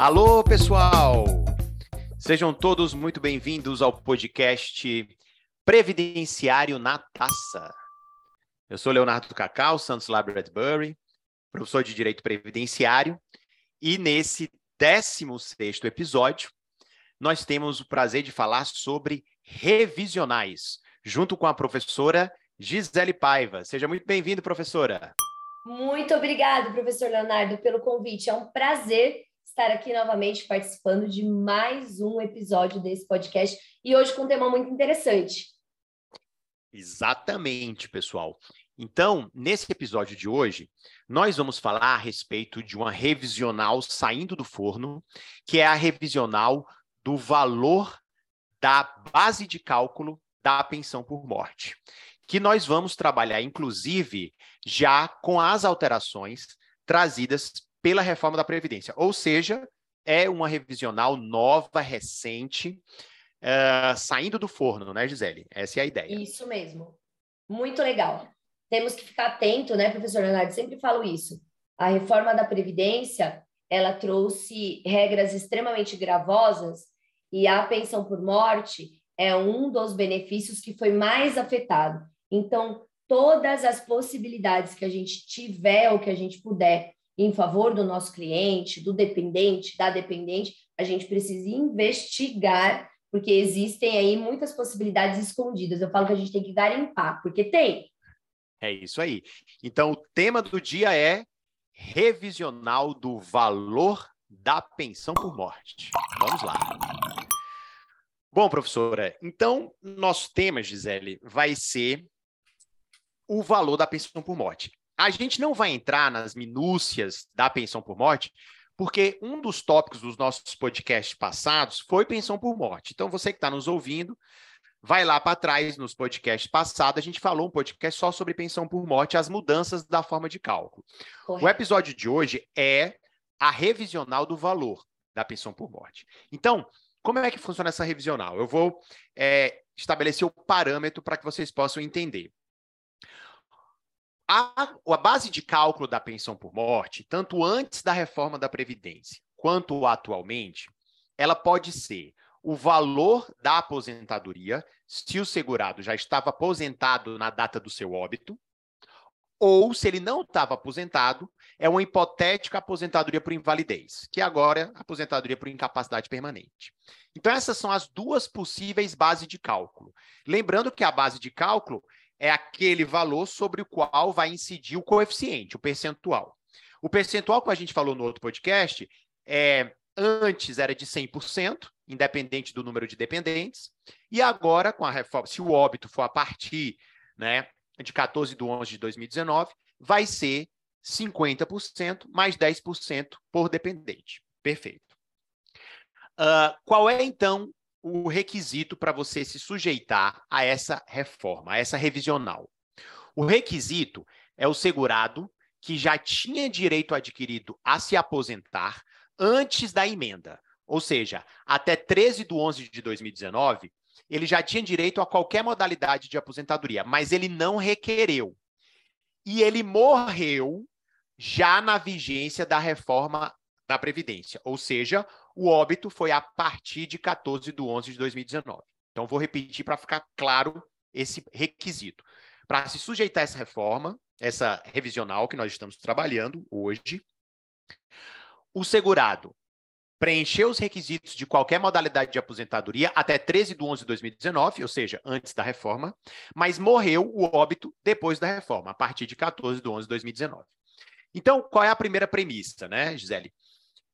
Alô, pessoal! Sejam todos muito bem-vindos ao podcast Previdenciário na Taça. Eu sou Leonardo Cacau, Santos Lab Redbury, professor de Direito Previdenciário, e nesse 16 episódio, nós temos o prazer de falar sobre revisionais, junto com a professora Gisele Paiva. Seja muito bem-vindo, professora. Muito obrigado, professor Leonardo, pelo convite. É um prazer estar aqui novamente participando de mais um episódio desse podcast e hoje com um tema muito interessante. Exatamente, pessoal. Então, nesse episódio de hoje, nós vamos falar a respeito de uma revisional saindo do forno, que é a revisional do valor da base de cálculo da pensão por morte, que nós vamos trabalhar, inclusive, já com as alterações trazidas pela reforma da Previdência. Ou seja, é uma revisional nova, recente, uh, saindo do forno, né, Gisele? Essa é a ideia. Isso mesmo. Muito legal. Temos que ficar atento, né, professor Leonardo? Sempre falo isso. A reforma da Previdência, ela trouxe regras extremamente gravosas e a pensão por morte é um dos benefícios que foi mais afetado. Então, todas as possibilidades que a gente tiver ou que a gente puder em favor do nosso cliente, do dependente, da dependente, a gente precisa investigar, porque existem aí muitas possibilidades escondidas. Eu falo que a gente tem que garimpar, porque tem. É isso aí. Então, o tema do dia é revisional do valor da pensão por morte. Vamos lá. Bom, professora, então nosso tema, Gisele, vai ser o valor da pensão por morte. A gente não vai entrar nas minúcias da pensão por morte, porque um dos tópicos dos nossos podcasts passados foi pensão por morte. Então, você que está nos ouvindo, vai lá para trás nos podcasts passados, a gente falou um podcast só sobre pensão por morte, as mudanças da forma de cálculo. Correto. O episódio de hoje é a revisional do valor da pensão por morte. Então, como é que funciona essa revisional? Eu vou é, estabelecer o parâmetro para que vocês possam entender. A, a, base de cálculo da pensão por morte, tanto antes da reforma da Previdência quanto atualmente, ela pode ser o valor da aposentadoria, se o segurado já estava aposentado na data do seu óbito, ou se ele não estava aposentado, é uma hipotética aposentadoria por invalidez, que agora é aposentadoria por incapacidade permanente. Então, essas são as duas possíveis bases de cálculo. Lembrando que a base de cálculo é aquele valor sobre o qual vai incidir o coeficiente, o percentual. O percentual que a gente falou no outro podcast é antes era de 100%, independente do número de dependentes, e agora com a reforma, se o óbito for a partir, né, de 14 de 11 de 2019, vai ser 50% mais 10% por dependente. Perfeito. Uh, qual é, então, o requisito para você se sujeitar a essa reforma, a essa revisional? O requisito é o segurado que já tinha direito adquirido a se aposentar antes da emenda. Ou seja, até 13 de 11 de 2019, ele já tinha direito a qualquer modalidade de aposentadoria, mas ele não requereu. E ele morreu já na vigência da reforma da Previdência, ou seja, o óbito foi a partir de 14 de 11 de 2019. Então, vou repetir para ficar claro esse requisito. Para se sujeitar a essa reforma, essa revisional que nós estamos trabalhando hoje, o segurado preencheu os requisitos de qualquer modalidade de aposentadoria até 13 de 11 de 2019, ou seja, antes da reforma, mas morreu o óbito depois da reforma, a partir de 14 de 11 de 2019. Então, qual é a primeira premissa, né, Gisele?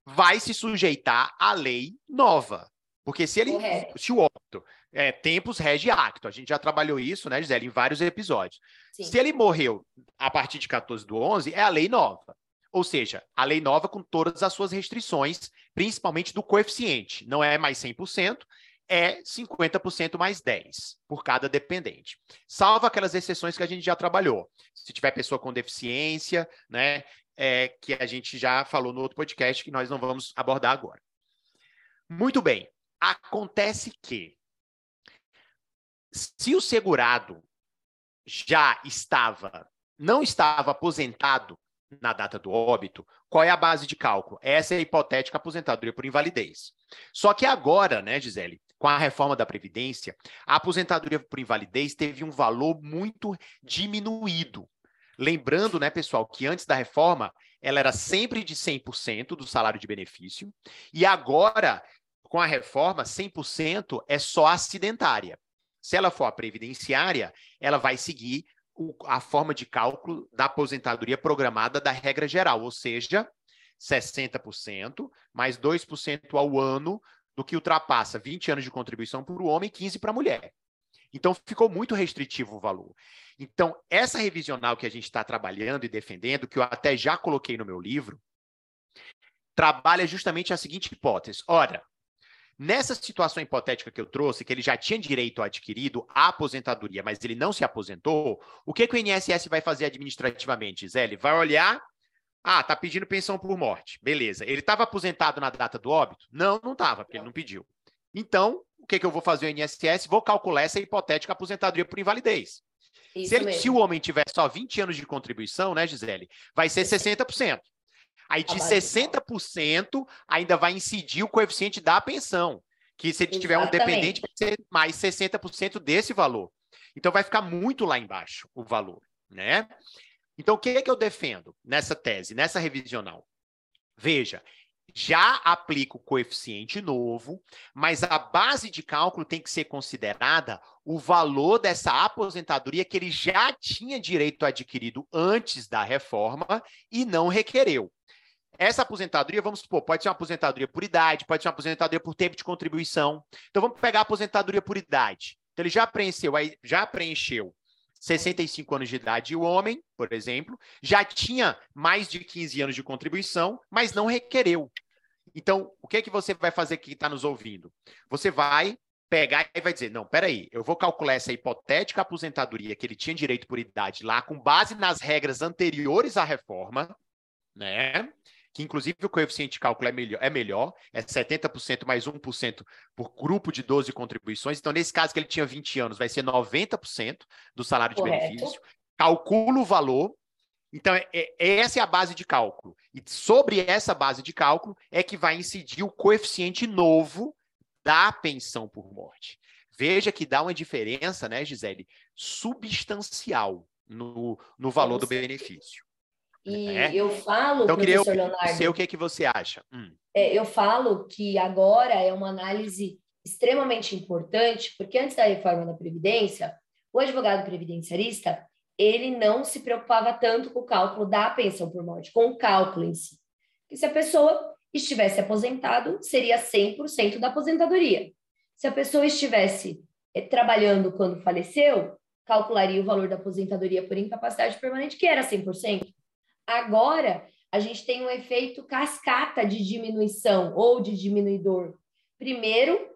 Vai se sujeitar à lei nova. Porque se ele, se o óbito, é, tempos rege acto, a gente já trabalhou isso, né, Gisele, em vários episódios. Sim. Se ele morreu a partir de 14 do 11, é a lei nova. Ou seja, a lei nova com todas as suas restrições, principalmente do coeficiente. Não é mais 100%, é 50% mais 10 por cada dependente. Salvo aquelas exceções que a gente já trabalhou. Se tiver pessoa com deficiência, né, é, que a gente já falou no outro podcast, que nós não vamos abordar agora. Muito bem. Acontece que, se o segurado já estava, não estava aposentado na data do óbito, qual é a base de cálculo? Essa é a hipotética aposentadoria por invalidez. Só que agora, né, Gisele, com a reforma da Previdência, a aposentadoria por invalidez teve um valor muito diminuído. Lembrando, né, pessoal, que antes da reforma, ela era sempre de 100% do salário de benefício, e agora, com a reforma, 100% é só acidentária. Se ela for a previdenciária, ela vai seguir a forma de cálculo da aposentadoria programada da regra geral, ou seja, 60% mais 2% ao ano do que ultrapassa 20 anos de contribuição para o homem e 15 para a mulher. Então, ficou muito restritivo o valor. Então, essa revisional que a gente está trabalhando e defendendo, que eu até já coloquei no meu livro, trabalha justamente a seguinte hipótese. Ora, Nessa situação hipotética que eu trouxe, que ele já tinha direito adquirido à aposentadoria, mas ele não se aposentou, o que, que o INSS vai fazer administrativamente, Zé? Ele vai olhar, ah, tá pedindo pensão por morte, beleza. Ele estava aposentado na data do óbito? Não, não estava, porque ele não pediu. Então, o que, que eu vou fazer o INSS? Vou calcular essa hipotética aposentadoria por invalidez. se, ele, se, o homem tiver só 20 anos de contribuição, né, Gisele, vai ser 60%. Aí de 60% ainda vai incidir o coeficiente da pensão, que se ele tiver um dependente vai ser mais 60% desse valor. Então vai ficar muito lá embaixo o valor, né? Então o que é que eu defendo nessa tese, nessa revisional? Veja, já aplica o coeficiente novo, mas a base de cálculo tem que ser considerada o valor dessa aposentadoria que ele já tinha direito adquirido antes da reforma e não requereu. Essa aposentadoria, vamos supor, pode ser uma aposentadoria por idade, pode ser uma aposentadoria por tempo de contribuição. Então vamos pegar a aposentadoria por idade. Então ele já preencheu, já preencheu 65 anos de idade o homem, por exemplo, já tinha mais de 15 anos de contribuição, mas não requereu. Então, o que é que você vai fazer que está nos ouvindo? Você vai pegar e vai dizer: não, peraí, eu vou calcular essa hipotética aposentadoria que ele tinha direito por idade lá, com base nas regras anteriores à reforma, né? que inclusive o coeficiente de cálculo é melhor, é, melhor, é 70% mais 1% por grupo de 12 contribuições. Então, nesse caso que ele tinha 20 anos, vai ser 90% do salário de Correto. benefício. Calcula o valor. Então, é, é, essa é a base de cálculo. E sobre essa base de cálculo é que vai incidir o coeficiente novo da pensão por morte. Veja que dá uma diferença, né, Gisele, substancial no, no valor do benefício. E é? eu falo, então, professor queria Leonardo... Sei o que, é que você acha. Hum. É, eu falo que agora é uma análise extremamente importante, porque antes da reforma da Previdência, o advogado previdenciarista, ele não se preocupava tanto com o cálculo da pensão por morte, com o cálculo em si. Que se a pessoa estivesse aposentado, seria 100% da aposentadoria. Se a pessoa estivesse eh, trabalhando quando faleceu, calcularia o valor da aposentadoria por incapacidade permanente, que era 100%. Agora, a gente tem um efeito cascata de diminuição ou de diminuidor. Primeiro,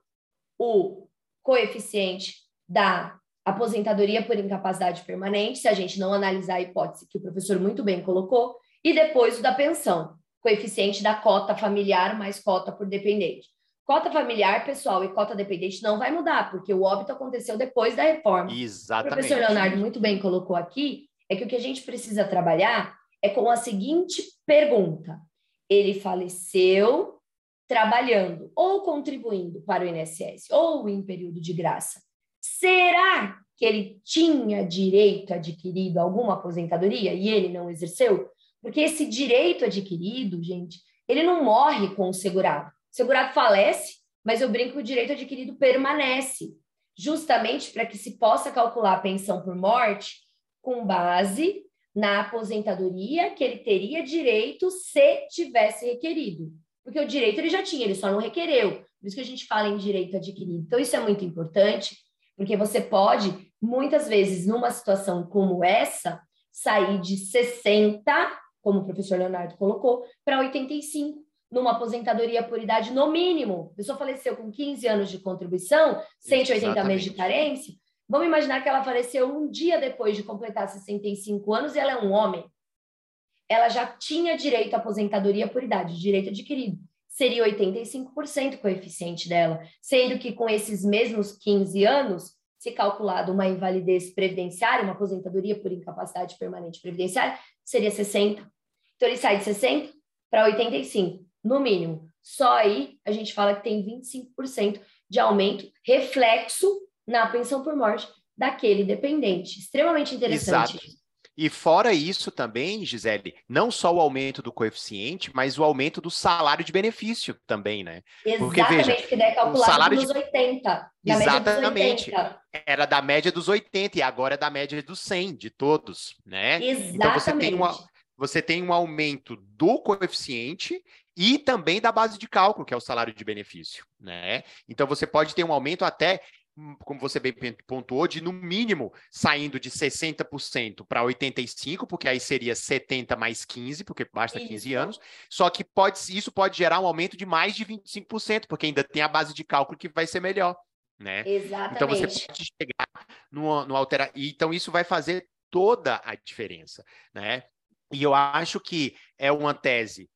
o coeficiente da aposentadoria por incapacidade permanente, se a gente não analisar a hipótese que o professor muito bem colocou, e depois o da pensão, coeficiente da cota familiar mais cota por dependente. Cota familiar, pessoal, e cota dependente não vai mudar, porque o óbito aconteceu depois da reforma. Exatamente. O professor Leonardo muito bem colocou aqui, é que o que a gente precisa trabalhar é com a seguinte pergunta: ele faleceu trabalhando ou contribuindo para o INSS ou em período de graça. Será que ele tinha direito adquirido alguma aposentadoria e ele não exerceu? Porque esse direito adquirido, gente, ele não morre com o segurado. O segurado falece, mas eu brinco que o direito adquirido permanece, justamente para que se possa calcular a pensão por morte com base na aposentadoria que ele teria direito se tivesse requerido. Porque o direito ele já tinha, ele só não requereu. Por isso que a gente fala em direito adquirido. Então, isso é muito importante, porque você pode, muitas vezes, numa situação como essa, sair de 60, como o professor Leonardo colocou, para 85, numa aposentadoria por idade no mínimo. A pessoa faleceu com 15 anos de contribuição, 180 Exatamente. meses de carência, Vamos imaginar que ela faleceu um dia depois de completar 65 anos e ela é um homem. Ela já tinha direito à aposentadoria por idade, direito adquirido. Seria 85% o coeficiente dela, sendo que com esses mesmos 15 anos, se calculado uma invalidez previdenciária, uma aposentadoria por incapacidade permanente previdenciária, seria 60. Então ele sai de 60 para 85, no mínimo. Só aí a gente fala que tem 25% de aumento reflexo na pensão por morte daquele dependente. Extremamente interessante. Exato. E fora isso também, Gisele, não só o aumento do coeficiente, mas o aumento do salário de benefício também, né? Porque, Exatamente, veja, que daí é calculado o salário nos de... 80. Exatamente. 80. Era da média dos 80 e agora é da média dos 100 de todos, né? Exatamente. Então você tem, uma, você tem um aumento do coeficiente e também da base de cálculo, que é o salário de benefício, né? Então você pode ter um aumento até como você bem pontuou, de no mínimo saindo de 60% para 85%, porque aí seria 70 mais 15, porque basta isso. 15 anos. Só que pode, isso pode gerar um aumento de mais de 25%, porque ainda tem a base de cálculo que vai ser melhor. Né? Exatamente. Então você pode chegar no, no alterar. Então, isso vai fazer toda a diferença. Né? E eu acho que é uma tese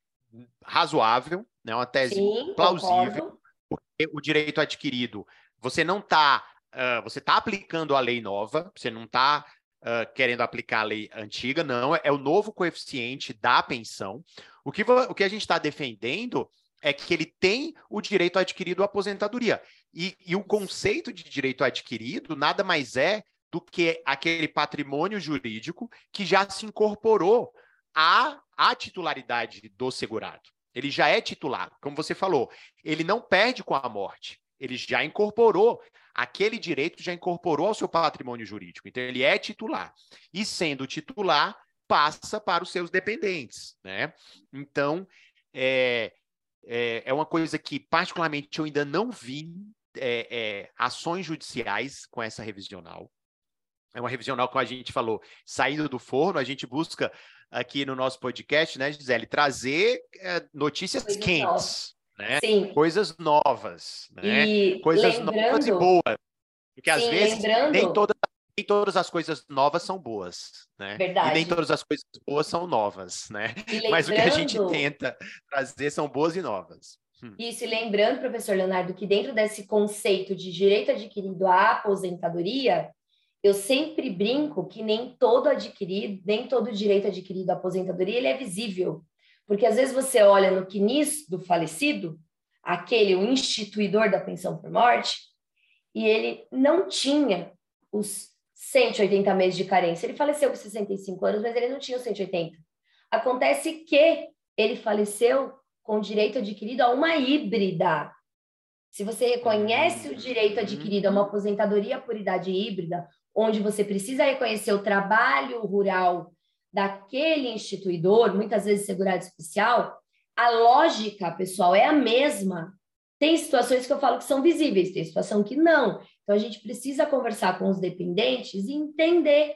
razoável, né? uma tese Sim, plausível, concordo. porque o direito adquirido você não está, uh, você está aplicando a lei nova, você não está uh, querendo aplicar a lei antiga, não, é o novo coeficiente da pensão. O que, o que a gente está defendendo é que ele tem o direito adquirido à aposentadoria. E, e o conceito de direito adquirido nada mais é do que aquele patrimônio jurídico que já se incorporou à, à titularidade do segurado. Ele já é titular, como você falou, ele não perde com a morte. Ele já incorporou, aquele direito já incorporou ao seu patrimônio jurídico. Então, ele é titular. E sendo titular, passa para os seus dependentes. Né? Então, é, é, é uma coisa que, particularmente, eu ainda não vi é, é, ações judiciais com essa revisional. É uma revisional, como a gente falou, saindo do forno, a gente busca aqui no nosso podcast, né, Gisele, trazer é, notícias quentes né? Sim. Coisas novas, né? E coisas novas e boas. Porque sim, às vezes lembrando... nem, todas, nem todas as coisas novas são boas, né? Verdade. E nem todas as coisas boas são novas, né? Lembrando... Mas o que a gente tenta trazer são boas e novas. Hum. Isso, e lembrando, professor Leonardo, que dentro desse conceito de direito adquirido à aposentadoria, eu sempre brinco que nem todo adquirido, nem todo direito adquirido à aposentadoria, ele é visível. Porque às vezes você olha no quinis do falecido, aquele, o instituidor da pensão por morte, e ele não tinha os 180 meses de carência. Ele faleceu com 65 anos, mas ele não tinha os 180. Acontece que ele faleceu com direito adquirido a uma híbrida. Se você reconhece o direito adquirido a uma aposentadoria por idade híbrida, onde você precisa reconhecer o trabalho rural daquele instituidor, muitas vezes segurado especial, a lógica, pessoal, é a mesma. Tem situações que eu falo que são visíveis, tem situação que não. Então a gente precisa conversar com os dependentes e entender.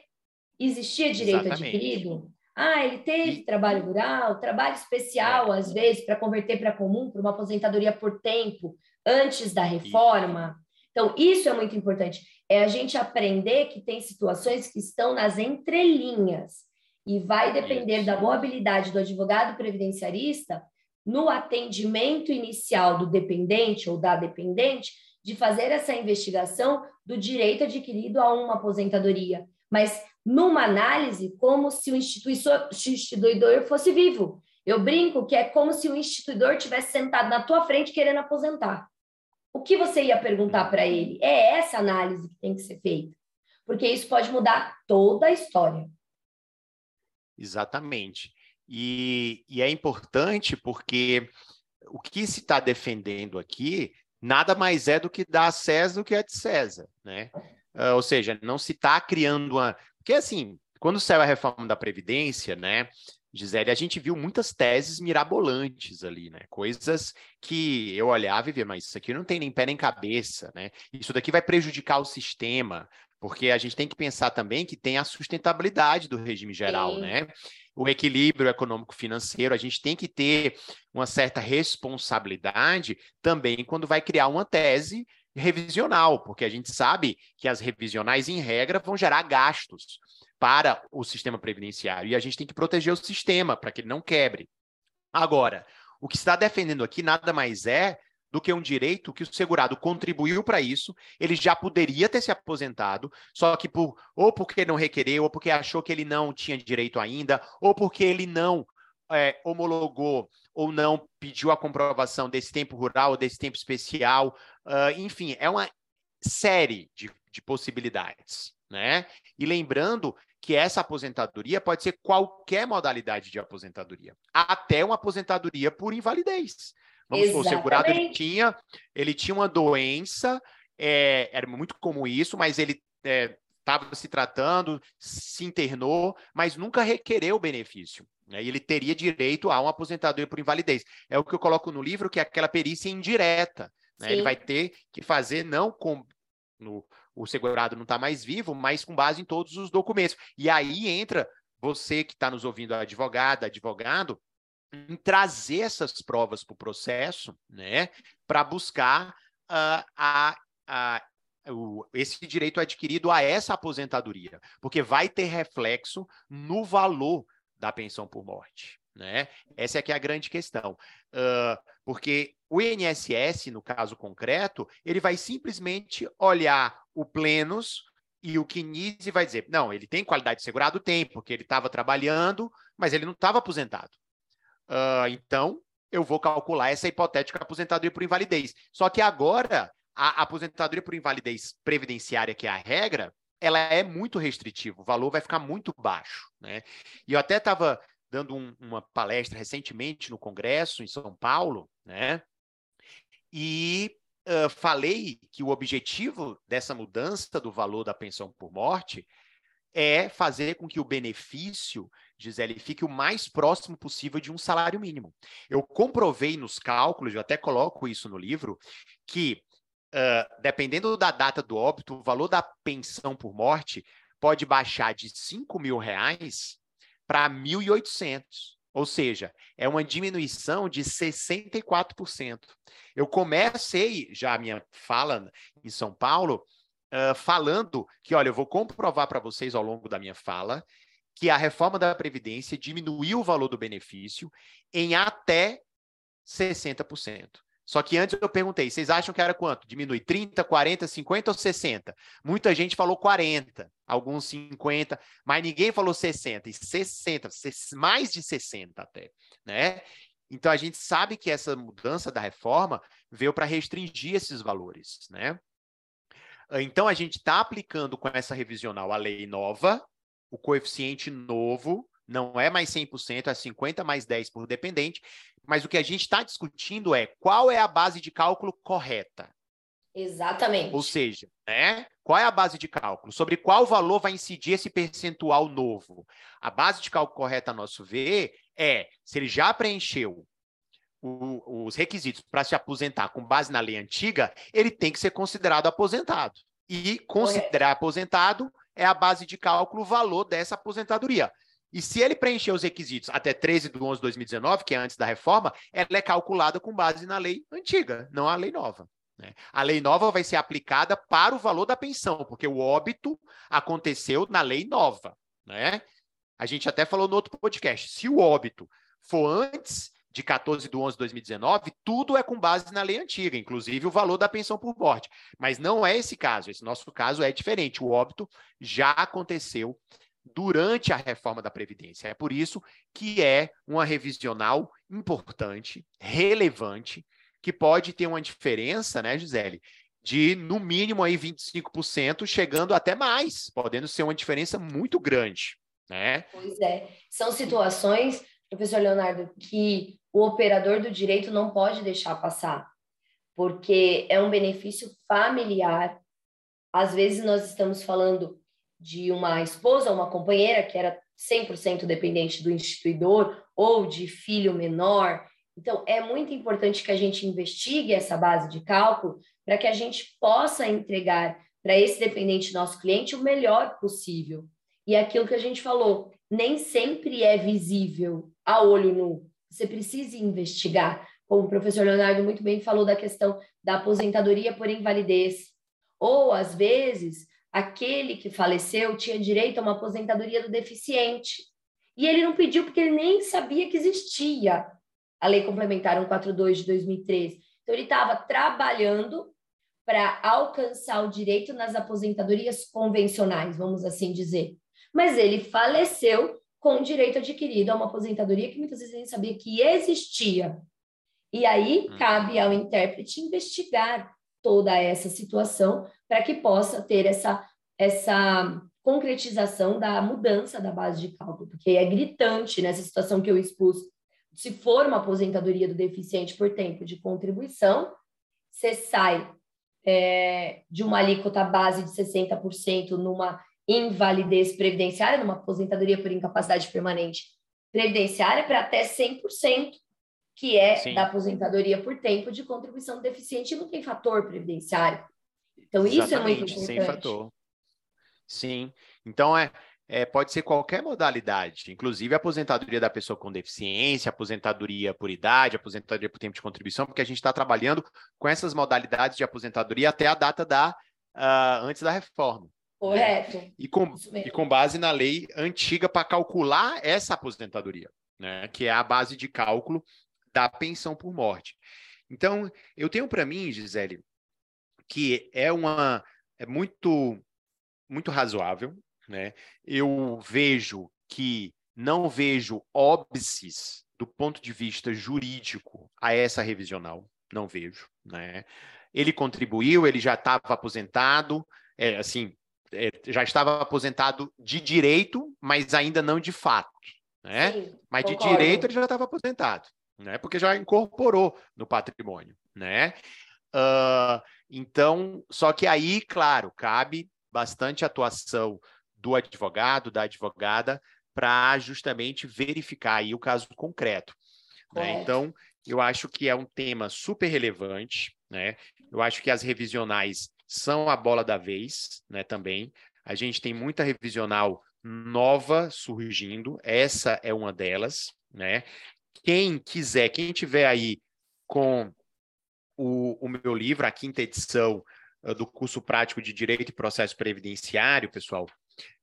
Existia direito Exatamente. adquirido? Ah, ele teve e... trabalho rural, trabalho especial, é. às vezes, para converter para comum, para uma aposentadoria por tempo, antes da reforma. Então, isso é muito importante. É a gente aprender que tem situações que estão nas entrelinhas e vai depender da boa habilidade do advogado previdenciarista no atendimento inicial do dependente ou da dependente de fazer essa investigação do direito adquirido a uma aposentadoria, mas numa análise como se o instituidor fosse vivo. Eu brinco que é como se o instituidor tivesse sentado na tua frente querendo aposentar. O que você ia perguntar para ele? É essa análise que tem que ser feita, porque isso pode mudar toda a história. Exatamente. E, e é importante porque o que se está defendendo aqui nada mais é do que dar a César do que a de César, né? Uh, ou seja, não se está criando uma. Porque, assim, quando saiu a reforma da Previdência, né, Gisele, a gente viu muitas teses mirabolantes ali, né? Coisas que eu olhava e via, mas isso aqui não tem nem pé nem cabeça, né? Isso daqui vai prejudicar o sistema, porque a gente tem que pensar também que tem a sustentabilidade do regime geral, Sim. né? O equilíbrio econômico-financeiro, a gente tem que ter uma certa responsabilidade também quando vai criar uma tese revisional, porque a gente sabe que as revisionais, em regra, vão gerar gastos para o sistema previdenciário e a gente tem que proteger o sistema para que ele não quebre. Agora, o que está defendendo aqui nada mais é do que um direito que o segurado contribuiu para isso, ele já poderia ter se aposentado, só que por ou porque não requereu, ou porque achou que ele não tinha direito ainda, ou porque ele não é, homologou ou não pediu a comprovação desse tempo rural desse tempo especial. Uh, enfim, é uma série de, de possibilidades. Né? E lembrando que essa aposentadoria pode ser qualquer modalidade de aposentadoria, até uma aposentadoria por invalidez. Vamos supor, o segurado ele tinha, ele tinha uma doença, é, era muito comum isso, mas ele estava é, se tratando, se internou, mas nunca requereu o benefício. Né? E ele teria direito a uma aposentadoria por invalidez. É o que eu coloco no livro, que é aquela perícia indireta. Né? Ele vai ter que fazer não com no, o segurado não está mais vivo, mas com base em todos os documentos. E aí entra você que está nos ouvindo, advogada, advogado, em trazer essas provas para o processo, né, para buscar uh, a, a, o, esse direito adquirido a essa aposentadoria, porque vai ter reflexo no valor da pensão por morte. Né? Essa é que é a grande questão. Uh, porque o INSS, no caso concreto, ele vai simplesmente olhar o plenos e o Kinise vai dizer, não, ele tem qualidade de segurado? Tem, porque ele estava trabalhando, mas ele não estava aposentado. Uh, então, eu vou calcular essa hipotética aposentadoria por invalidez. Só que agora, a aposentadoria por invalidez previdenciária, que é a regra, ela é muito restritiva, o valor vai ficar muito baixo. Né? E eu até estava dando um, uma palestra recentemente no Congresso, em São Paulo, né? e uh, falei que o objetivo dessa mudança do valor da pensão por morte é fazer com que o benefício, Gisele, fique o mais próximo possível de um salário mínimo. Eu comprovei nos cálculos, eu até coloco isso no livro, que uh, dependendo da data do óbito, o valor da pensão por morte pode baixar de 5 mil reais para 1.800. Ou seja, é uma diminuição de 64%. Eu comecei já a minha fala em São Paulo uh, falando que, olha, eu vou comprovar para vocês ao longo da minha fala que a reforma da Previdência diminuiu o valor do benefício em até 60%. Só que antes eu perguntei, vocês acham que era quanto? Diminui 30, 40, 50 ou 60? Muita gente falou 40, alguns 50, mas ninguém falou 60 e 60, mais de 60 até, né? Então a gente sabe que essa mudança da reforma veio para restringir esses valores, né? Então a gente está aplicando com essa revisional a lei nova, o coeficiente novo, não é mais 100%, é 50 mais 10 por dependente, mas o que a gente está discutindo é qual é a base de cálculo correta. Exatamente. Ou seja, né? Qual é a base de cálculo? Sobre qual valor vai incidir esse percentual novo? A base de cálculo correta, a nosso ver, é se ele já preencheu o, os requisitos para se aposentar com base na lei antiga, ele tem que ser considerado aposentado. E considerar Correto. aposentado é a base de cálculo o valor dessa aposentadoria. E se ele preencher os requisitos até 13 de 11 de 2019, que é antes da reforma, ela é calculada com base na lei antiga, não a lei nova. Né? A lei nova vai ser aplicada para o valor da pensão, porque o óbito aconteceu na lei nova. Né? A gente até falou no outro podcast. Se o óbito for antes de 14 de 11 de 2019, tudo é com base na lei antiga, inclusive o valor da pensão por morte. Mas não é esse caso. Esse nosso caso é diferente. O óbito já aconteceu durante a reforma da Previdência. É por isso que é uma revisional importante, relevante, que pode ter uma diferença, né, Gisele, de no mínimo aí 25%, chegando até mais, podendo ser uma diferença muito grande, né? Pois é. São situações, professor Leonardo, que o operador do direito não pode deixar passar, porque é um benefício familiar. Às vezes nós estamos falando de uma esposa, uma companheira que era 100% dependente do instituidor ou de filho menor. Então, é muito importante que a gente investigue essa base de cálculo para que a gente possa entregar para esse dependente nosso cliente o melhor possível. E aquilo que a gente falou, nem sempre é visível a olho nu. Você precisa investigar. Como o professor Leonardo muito bem falou da questão da aposentadoria por invalidez. Ou, às vezes, aquele que faleceu tinha direito a uma aposentadoria do deficiente. E ele não pediu porque ele nem sabia que existia a Lei Complementar 142 de 2013. Então, ele estava trabalhando para alcançar o direito nas aposentadorias convencionais, vamos assim dizer. Mas ele faleceu com direito adquirido a uma aposentadoria que muitas vezes nem sabia que existia. E aí hum. cabe ao intérprete investigar toda essa situação para que possa ter essa, essa concretização da mudança da base de cálculo, porque é gritante nessa situação que eu expus. Se for uma aposentadoria do deficiente por tempo de contribuição, você sai é, de uma alíquota base de 60% numa invalidez previdenciária, numa aposentadoria por incapacidade permanente previdenciária, para até 100%, que é Sim. da aposentadoria por tempo de contribuição deficiente, não tem fator previdenciário. Então, Exatamente, isso é muito importante. Sem fator. Sim. Então, é, é, pode ser qualquer modalidade, inclusive a aposentadoria da pessoa com deficiência, aposentadoria por idade, aposentadoria por tempo de contribuição, porque a gente está trabalhando com essas modalidades de aposentadoria até a data da uh, antes da reforma. Correto. Né? E, com, e com base na lei antiga para calcular essa aposentadoria, né? que é a base de cálculo da pensão por morte. Então, eu tenho para mim, Gisele, que é uma é muito muito razoável, né? Eu vejo que não vejo óbices do ponto de vista jurídico a essa revisional, não vejo, né? Ele contribuiu, ele já estava aposentado, é, assim, já estava aposentado de direito, mas ainda não de fato, né? Sim, mas concordo. de direito ele já estava aposentado, né? Porque já incorporou no patrimônio, né? Uh, então, só que aí, claro, cabe bastante atuação do advogado, da advogada, para justamente verificar aí o caso concreto. Né? Então, eu acho que é um tema super relevante, né? Eu acho que as revisionais são a bola da vez, né? Também a gente tem muita revisional nova surgindo. Essa é uma delas, né? Quem quiser, quem tiver aí com o, o meu livro, a quinta edição uh, do curso prático de Direito e Processo Previdenciário, pessoal,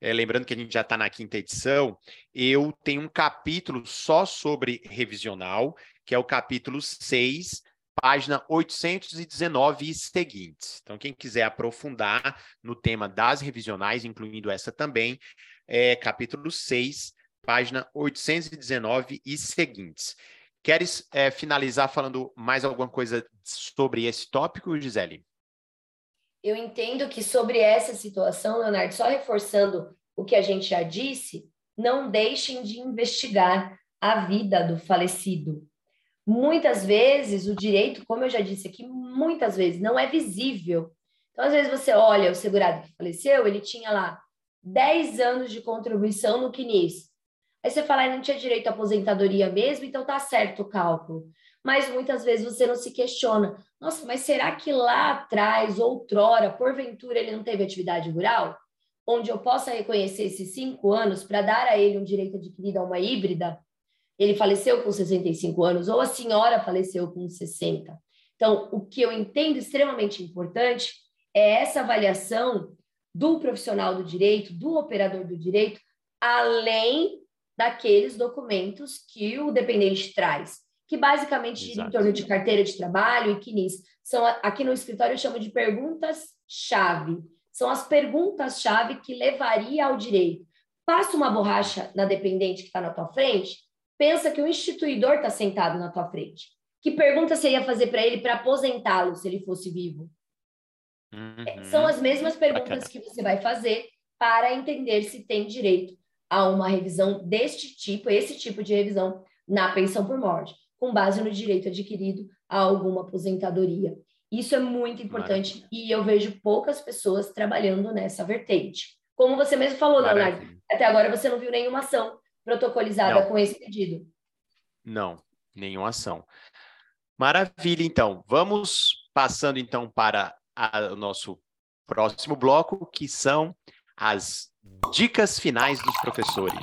é, lembrando que a gente já está na quinta edição, eu tenho um capítulo só sobre revisional, que é o capítulo 6, página 819 e seguintes. Então, quem quiser aprofundar no tema das revisionais, incluindo essa também, é capítulo 6, página 819 e seguintes. Queres é, finalizar falando mais alguma coisa sobre esse tópico, Gisele? Eu entendo que sobre essa situação, Leonardo, só reforçando o que a gente já disse, não deixem de investigar a vida do falecido. Muitas vezes o direito, como eu já disse aqui, muitas vezes não é visível. Então, às vezes você olha o segurado que faleceu, ele tinha lá 10 anos de contribuição no CNIS. Aí você fala, não tinha direito à aposentadoria mesmo, então tá certo o cálculo. Mas muitas vezes você não se questiona, nossa, mas será que lá atrás, outrora, porventura, ele não teve atividade rural? Onde eu possa reconhecer esses cinco anos para dar a ele um direito adquirido a uma híbrida ele faleceu com 65 anos ou a senhora faleceu com 60. Então, o que eu entendo extremamente importante é essa avaliação do profissional do direito, do operador do direito, além daqueles documentos que o dependente traz, que basicamente gira em torno de carteira de trabalho e CNIS. São, aqui no escritório eu chamo de perguntas-chave. São as perguntas-chave que levaria ao direito. Passa uma borracha na dependente que está na tua frente, pensa que o instituidor está sentado na tua frente. Que pergunta você ia fazer para ele para aposentá-lo se ele fosse vivo? Uhum. São as mesmas perguntas Bacana. que você vai fazer para entender se tem direito a uma revisão deste tipo, esse tipo de revisão na pensão por morte, com base no direito adquirido a alguma aposentadoria. Isso é muito importante Maravilha. e eu vejo poucas pessoas trabalhando nessa vertente. Como você mesmo falou, Maravilha. Leonardo, até agora você não viu nenhuma ação protocolizada Não. com esse pedido? Não, nenhuma ação. Maravilha, então. Vamos passando então para a, o nosso próximo bloco, que são as dicas finais dos professores.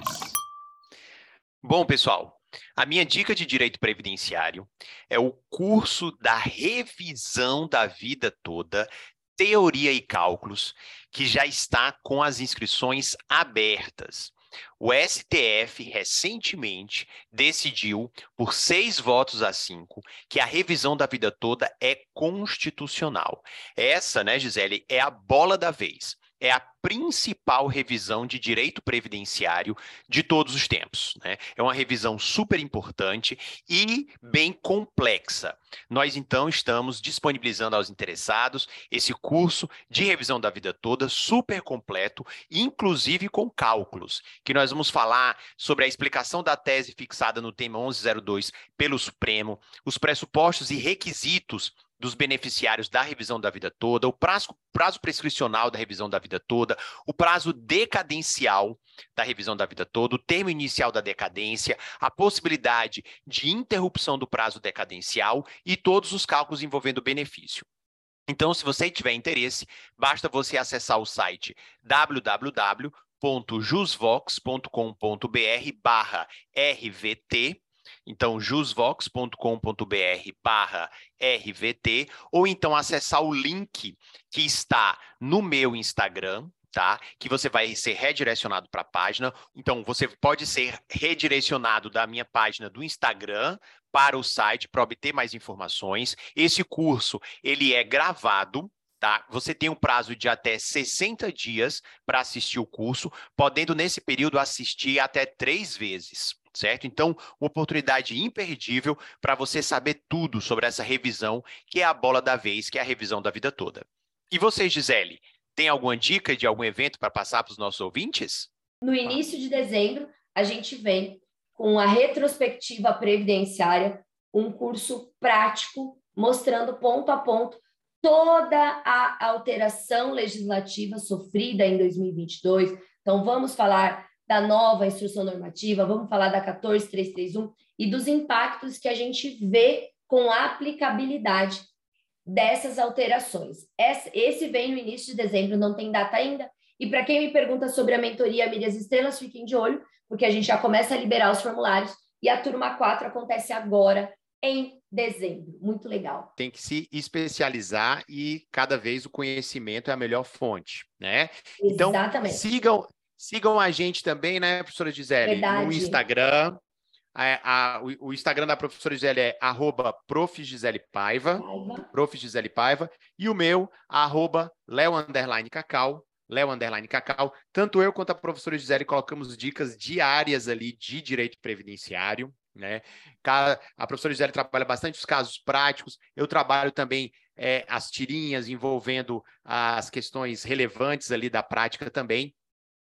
Bom, pessoal, a minha dica de direito previdenciário é o curso da revisão da vida toda, teoria e cálculos, que já está com as inscrições abertas. O STF recentemente decidiu, por seis votos a cinco, que a revisão da vida toda é constitucional. Essa, né, Gisele, é a bola da vez. É a principal revisão de direito previdenciário de todos os tempos. Né? É uma revisão super importante e bem complexa. Nós, então, estamos disponibilizando aos interessados esse curso de revisão da vida toda, super completo, inclusive com cálculos, que nós vamos falar sobre a explicação da tese fixada no tema 1102 pelo Supremo, os pressupostos e requisitos dos beneficiários da revisão da vida toda, o prazo, prazo prescricional da revisão da vida toda, o prazo decadencial da revisão da vida toda, o termo inicial da decadência, a possibilidade de interrupção do prazo decadencial e todos os cálculos envolvendo o benefício. Então, se você tiver interesse, basta você acessar o site www.jusvox.com.br barra RVT então, jusvox.com.br barra RVT, ou então acessar o link que está no meu Instagram, tá? Que você vai ser redirecionado para a página. Então, você pode ser redirecionado da minha página do Instagram para o site para obter mais informações. Esse curso, ele é gravado, Tá? Você tem um prazo de até 60 dias para assistir o curso, podendo nesse período assistir até três vezes certo? Então, uma oportunidade imperdível para você saber tudo sobre essa revisão, que é a bola da vez, que é a revisão da vida toda. E você, Gisele, tem alguma dica de algum evento para passar para os nossos ouvintes? No início de dezembro, a gente vem com a retrospectiva previdenciária, um curso prático mostrando ponto a ponto toda a alteração legislativa sofrida em 2022. Então, vamos falar da nova instrução normativa, vamos falar da 14331 e dos impactos que a gente vê com a aplicabilidade dessas alterações. Esse vem no início de dezembro, não tem data ainda. E para quem me pergunta sobre a mentoria Mídias Estrelas, fiquem de olho, porque a gente já começa a liberar os formulários e a turma 4 acontece agora em dezembro. Muito legal. Tem que se especializar e cada vez o conhecimento é a melhor fonte, né? Então, Exatamente. Então, sigam, Sigam a gente também, né, professora Gisele? Verdade. No Instagram. A, a, o, o, Instagram da professora Gisele é arroba prof. Gisele Paiva, prof. Gisele Paiva, e o meu, arroba Leo Underline Cacau, Leo Underline Cacau. Tanto eu quanto a professora Gisele colocamos dicas diárias ali de direito previdenciário, né? A professora Gisele trabalha bastante os casos práticos, eu trabalho também é, as tirinhas envolvendo as questões relevantes ali da prática também.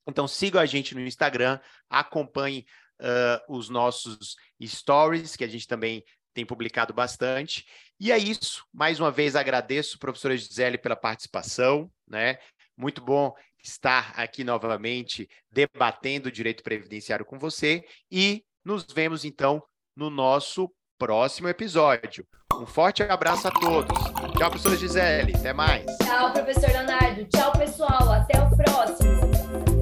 Então sigam a gente no Instagram, acompanhe uh, os nossos stories, que a gente também tem publicado bastante. E é isso. Mais uma vez agradeço, professora Gisele, pela participação. Né? Muito bom estar aqui novamente debatendo o direito previdenciário com você. E nos vemos, então, no nosso próximo episódio. Um forte abraço a todos. Tchau, professora Gisele. Até mais. Tchau, professor Leonardo. Tchau, pessoal. Até o próximo.